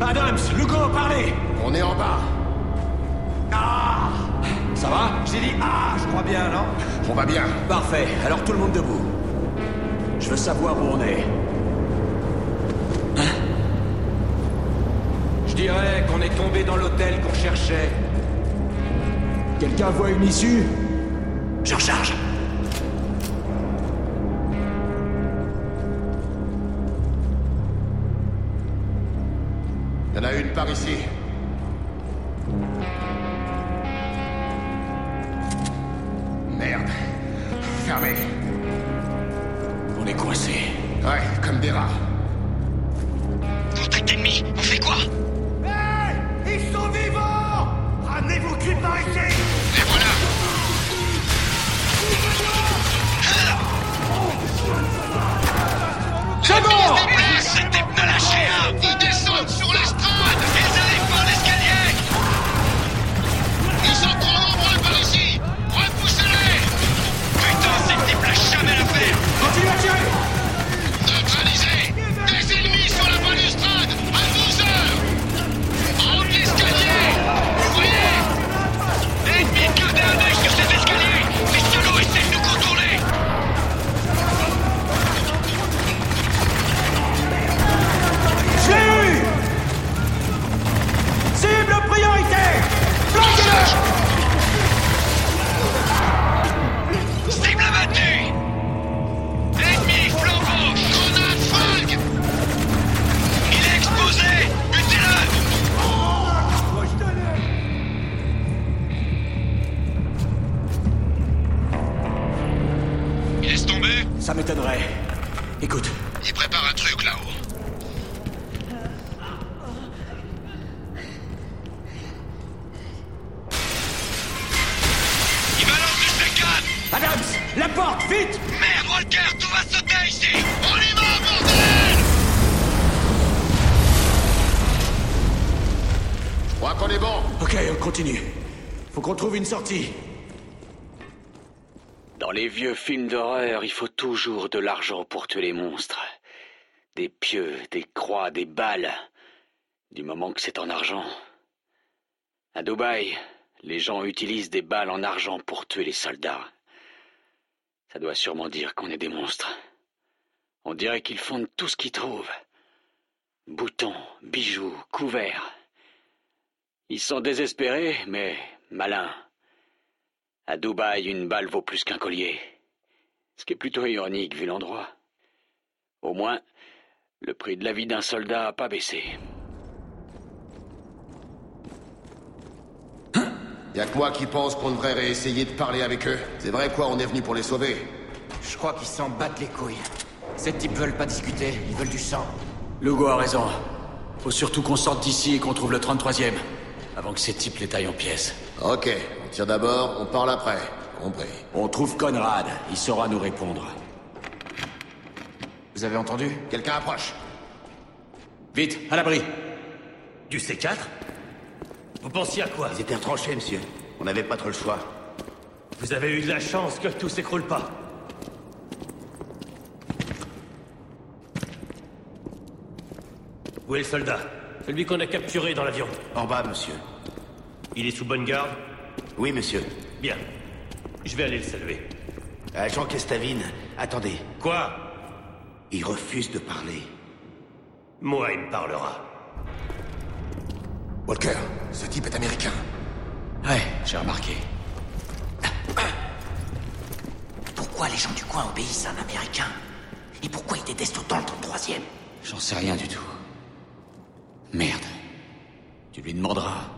Adams, Lugo, parlez On est en bas. Ah Ça va J'ai dit ah, je crois bien, non On va bien. Parfait, alors tout le monde debout. Je veux savoir où on est. Hein Je dirais qu'on est tombé dans l'hôtel qu'on cherchait. Quelqu'un voit une issue? Je recharge. Une par ici. Merde. Fermé. On est coincé. Ouais, comme des rats. Contact ennemi, on fait quoi? Ça m'étonnerait. Écoute, Il prépare un truc là-haut. Il balance du C4 Adams La porte, vite Merde, Walker, tout va sauter ici On y va, bordel Je crois qu'on est bon. Ok, on continue. Faut qu'on trouve une sortie. Dans les vieux films d'horreur, il faut toujours de l'argent pour tuer les monstres. Des pieux, des croix, des balles. Du moment que c'est en argent. À Dubaï, les gens utilisent des balles en argent pour tuer les soldats. Ça doit sûrement dire qu'on est des monstres. On dirait qu'ils fondent tout ce qu'ils trouvent. Boutons, bijoux, couverts. Ils sont désespérés, mais malins. À Dubaï, une balle vaut plus qu'un collier. Ce qui est plutôt ironique vu l'endroit. Au moins, le prix de la vie d'un soldat n'a pas baissé. Y a que moi qui pense qu'on devrait réessayer de parler avec eux? C'est vrai quoi, on est venu pour les sauver. Je crois qu'ils s'en battent les couilles. Ces types veulent pas discuter, ils veulent du sang. Lugo a raison. Faut surtout qu'on sorte d'ici et qu'on trouve le 33e. Avant que ces types les taillent en pièces. Ok, on tire d'abord, on parle après. Compris. On trouve Conrad. Il saura nous répondre. Vous avez entendu? Quelqu'un approche. Vite, à l'abri. Du C4 Vous pensiez à quoi? Ils étaient retranchés, monsieur. On n'avait pas trop le choix. Vous avez eu de la chance que tout s'écroule pas. Où est le soldat? Celui qu'on a capturé dans l'avion. En bas, monsieur. Il est sous bonne garde? Oui, monsieur. Bien. Je vais aller le saluer. Agent Kestavine, attendez. Quoi? Il refuse de parler. Moi, il me parlera. Walker, ce type est américain. Ouais, j'ai remarqué. Pourquoi les gens du coin obéissent à un Américain? Et pourquoi ils détestent autant le 33e J'en sais rien du tout. Merde. Tu lui demanderas.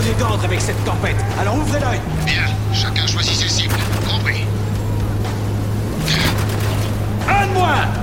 Cible prioritaire Descendez-le cette tempête. Alors ouvrez l'œil Bien, chacun choisit ses cibles. Compris. Un de moins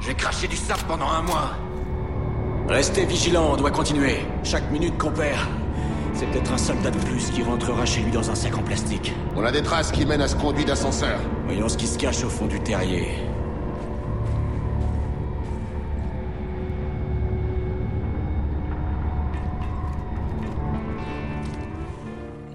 J'ai craché du sable pendant un mois. Restez vigilants, on doit continuer. Chaque minute qu'on perd, c'est peut-être un soldat de plus qui rentrera chez lui dans un sac en plastique. On a des traces qui mènent à ce conduit d'ascenseur. Voyons ce qui se cache au fond du terrier.